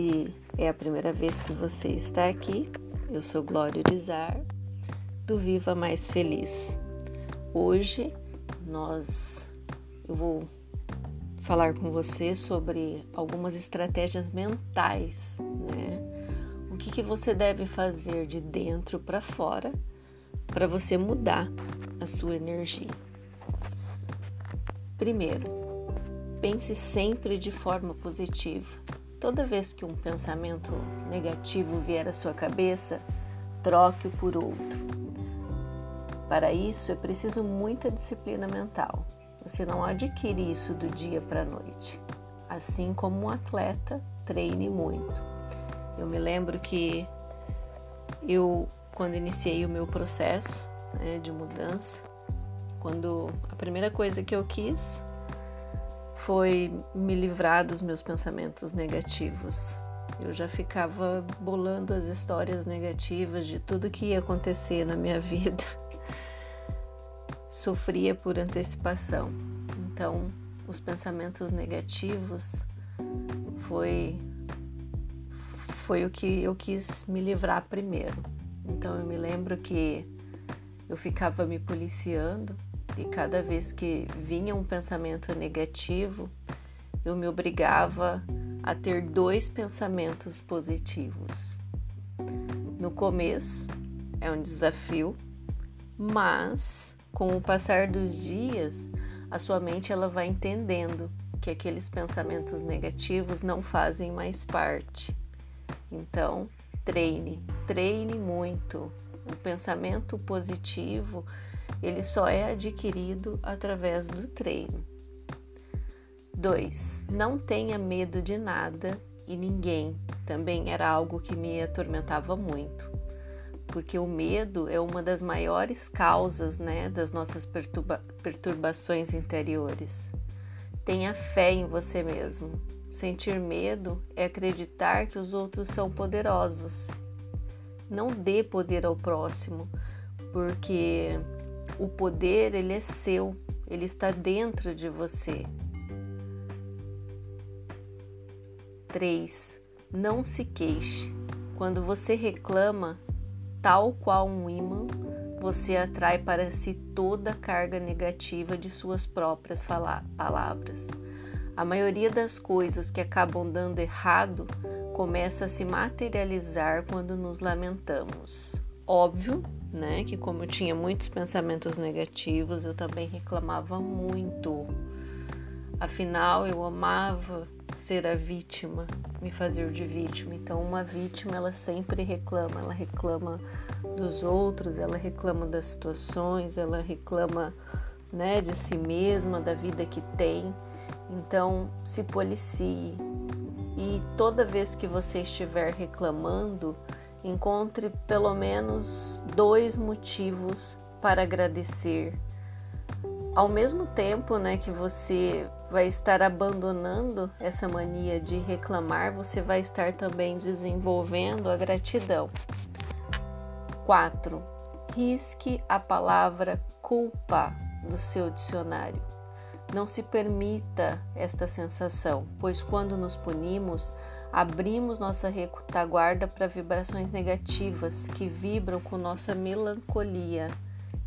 Se é a primeira vez que você está aqui, eu sou Glória Urizar, do Viva Mais Feliz. Hoje nós eu vou falar com você sobre algumas estratégias mentais, né? O que, que você deve fazer de dentro para fora para você mudar a sua energia. Primeiro, pense sempre de forma positiva. Toda vez que um pensamento negativo vier à sua cabeça, troque-o por outro. Para isso é preciso muita disciplina mental. Você não adquire isso do dia para a noite. Assim como um atleta, treine muito. Eu me lembro que eu, quando iniciei o meu processo né, de mudança, quando a primeira coisa que eu quis foi me livrar dos meus pensamentos negativos. Eu já ficava bolando as histórias negativas de tudo que ia acontecer na minha vida. Sofria por antecipação. Então, os pensamentos negativos foi foi o que eu quis me livrar primeiro. Então, eu me lembro que eu ficava me policiando e cada vez que vinha um pensamento negativo, eu me obrigava a ter dois pensamentos positivos. No começo é um desafio, mas com o passar dos dias, a sua mente ela vai entendendo que aqueles pensamentos negativos não fazem mais parte. Então, treine, treine muito. O pensamento positivo ele só é adquirido através do treino. 2. Não tenha medo de nada e ninguém. Também era algo que me atormentava muito, porque o medo é uma das maiores causas né, das nossas perturba perturbações interiores. Tenha fé em você mesmo. Sentir medo é acreditar que os outros são poderosos. Não dê poder ao próximo, porque o poder ele é seu, ele está dentro de você. 3. Não se queixe. Quando você reclama, tal qual um imã, você atrai para si toda a carga negativa de suas próprias palavras. A maioria das coisas que acabam dando errado começa a se materializar quando nos lamentamos. Óbvio né? Que como eu tinha muitos pensamentos negativos, eu também reclamava muito. Afinal, eu amava ser a vítima, me fazer de vítima. Então, uma vítima, ela sempre reclama, ela reclama dos outros, ela reclama das situações, ela reclama, né, de si mesma, da vida que tem. Então, se policie. E toda vez que você estiver reclamando, Encontre pelo menos dois motivos para agradecer. Ao mesmo tempo, né, que você vai estar abandonando essa mania de reclamar, você vai estar também desenvolvendo a gratidão. 4. Risque a palavra culpa do seu dicionário. Não se permita esta sensação, pois quando nos punimos, abrimos nossa retaguarda para vibrações negativas que vibram com nossa melancolia.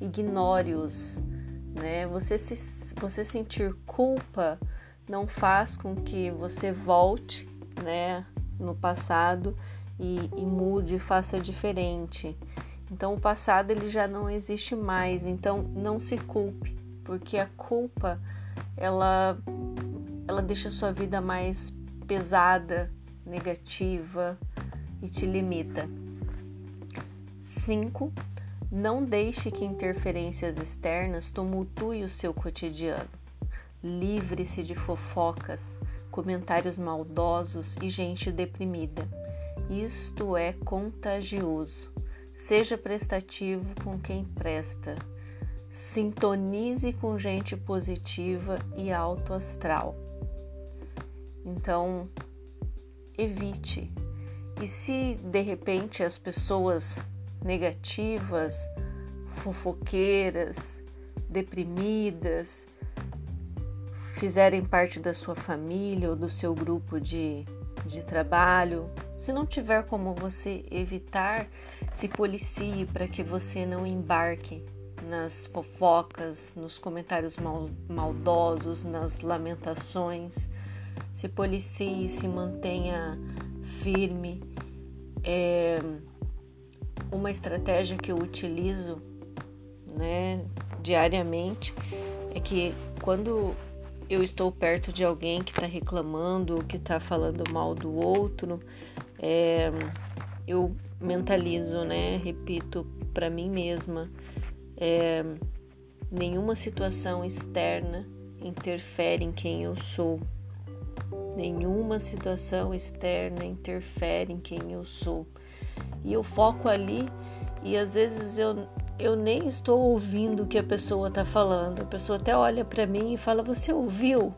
Ignore-os. Né? Você, se, você sentir culpa não faz com que você volte né, no passado e, e mude, faça diferente. Então o passado ele já não existe mais. Então não se culpe, porque a culpa ela ela deixa a sua vida mais pesada, negativa e te limita. 5. Não deixe que interferências externas tumultuem o seu cotidiano. Livre-se de fofocas, comentários maldosos e gente deprimida. Isto é contagioso. Seja prestativo com quem presta. Sintonize com gente positiva e alto astral. Então, evite. E se de repente as pessoas negativas, fofoqueiras, deprimidas, fizerem parte da sua família ou do seu grupo de, de trabalho. Se não tiver como você evitar, se policie para que você não embarque nas fofocas, nos comentários mal, maldosos, nas lamentações. Se policie, se mantenha firme. É uma estratégia que eu utilizo né, diariamente é que quando eu estou perto de alguém que está reclamando, que está falando mal do outro, é, eu mentalizo, né? Repito para mim mesma, é, nenhuma situação externa interfere em quem eu sou. Nenhuma situação externa interfere em quem eu sou. E eu foco ali e às vezes eu, eu nem estou ouvindo o que a pessoa está falando. A pessoa até olha para mim e fala: Você ouviu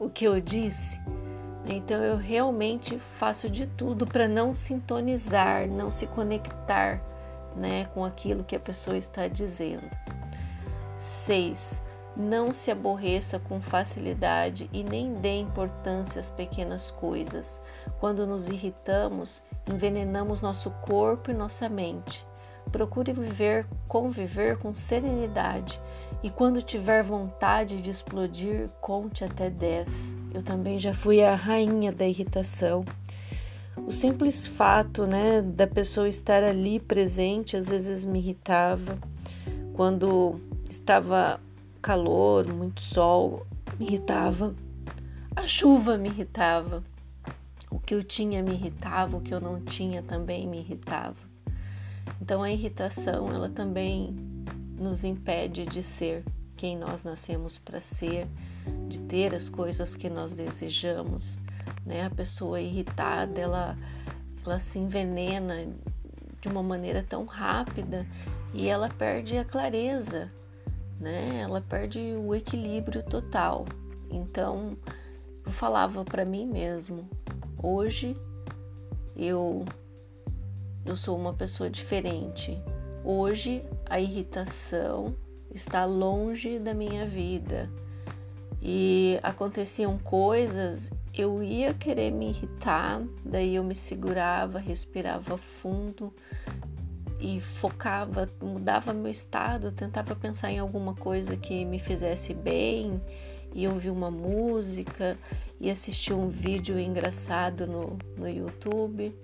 o que eu disse? Então eu realmente faço de tudo para não sintonizar, não se conectar né, com aquilo que a pessoa está dizendo. 6. Não se aborreça com facilidade e nem dê importância às pequenas coisas. Quando nos irritamos, envenenamos nosso corpo e nossa mente. Procure viver, conviver com serenidade e quando tiver vontade de explodir, conte até 10. Eu também já fui a rainha da irritação. O simples fato, né, da pessoa estar ali presente às vezes me irritava. Quando estava calor, muito sol, me irritava. A chuva me irritava. O que eu tinha me irritava, o que eu não tinha também me irritava. Então a irritação, ela também nos impede de ser quem nós nascemos para ser, de ter as coisas que nós desejamos, né? A pessoa irritada, ela ela se envenena de uma maneira tão rápida e ela perde a clareza, né? Ela perde o equilíbrio total. Então, eu falava para mim mesmo, hoje eu eu sou uma pessoa diferente. Hoje a irritação está longe da minha vida. E aconteciam coisas, eu ia querer me irritar, daí eu me segurava, respirava fundo e focava, mudava meu estado, tentava pensar em alguma coisa que me fizesse bem, e ouvir uma música e assistir um vídeo engraçado no, no YouTube.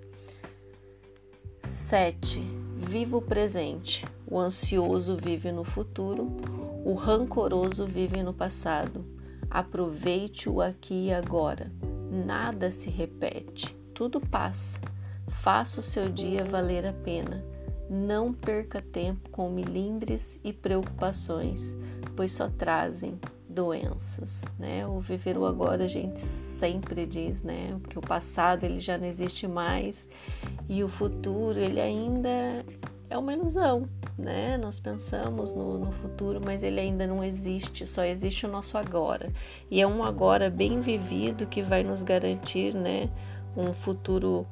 7. Viva o presente. O ansioso vive no futuro, o rancoroso vive no passado. Aproveite o aqui e agora. Nada se repete, tudo passa. Faça o seu dia valer a pena. Não perca tempo com milindres e preocupações, pois só trazem doenças, né? O viver o agora a gente sempre diz, né? Porque o passado ele já não existe mais e o futuro ele ainda é uma ilusão, né? Nós pensamos no, no futuro, mas ele ainda não existe, só existe o nosso agora. E é um agora bem vivido que vai nos garantir, né? Um futuro,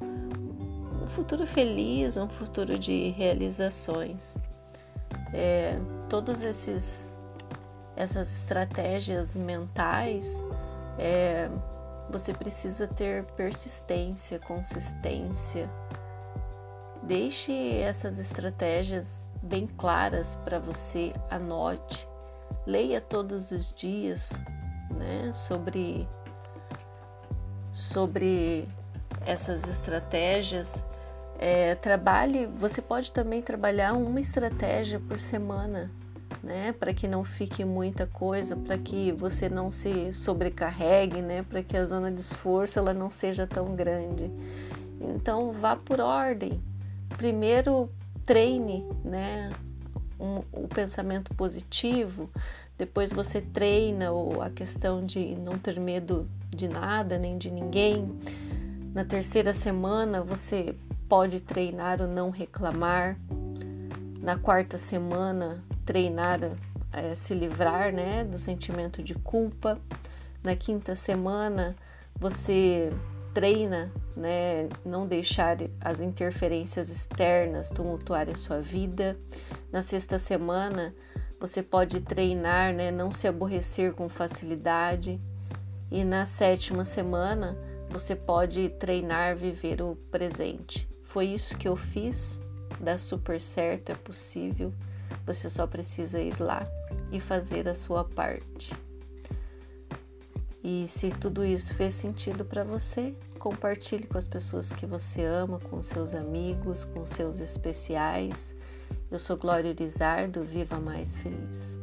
futuro feliz, um futuro de realizações. É, todos esses essas estratégias mentais, é, você precisa ter persistência, consistência. Deixe essas estratégias bem claras para você, anote, leia todos os dias né, sobre, sobre essas estratégias. É, trabalhe, você pode também trabalhar uma estratégia por semana, né? Para que não fique muita coisa, para que você não se sobrecarregue, né? Para que a zona de esforço ela não seja tão grande. Então vá por ordem. Primeiro treine, né? Um, o pensamento positivo. Depois você treina a questão de não ter medo de nada nem de ninguém. Na terceira semana você pode treinar o não reclamar. Na quarta semana treinar é, se livrar né, do sentimento de culpa. Na quinta semana, você treina, né, não deixar as interferências externas tumultuarem sua vida. Na sexta semana, você pode treinar, né, não se aborrecer com facilidade. E na sétima semana, você pode treinar viver o presente. Foi isso que eu fiz, dá super certo, é possível. Você só precisa ir lá e fazer a sua parte. E se tudo isso fez sentido para você, compartilhe com as pessoas que você ama, com seus amigos, com seus especiais. Eu sou Glória Urizardo, Viva Mais Feliz.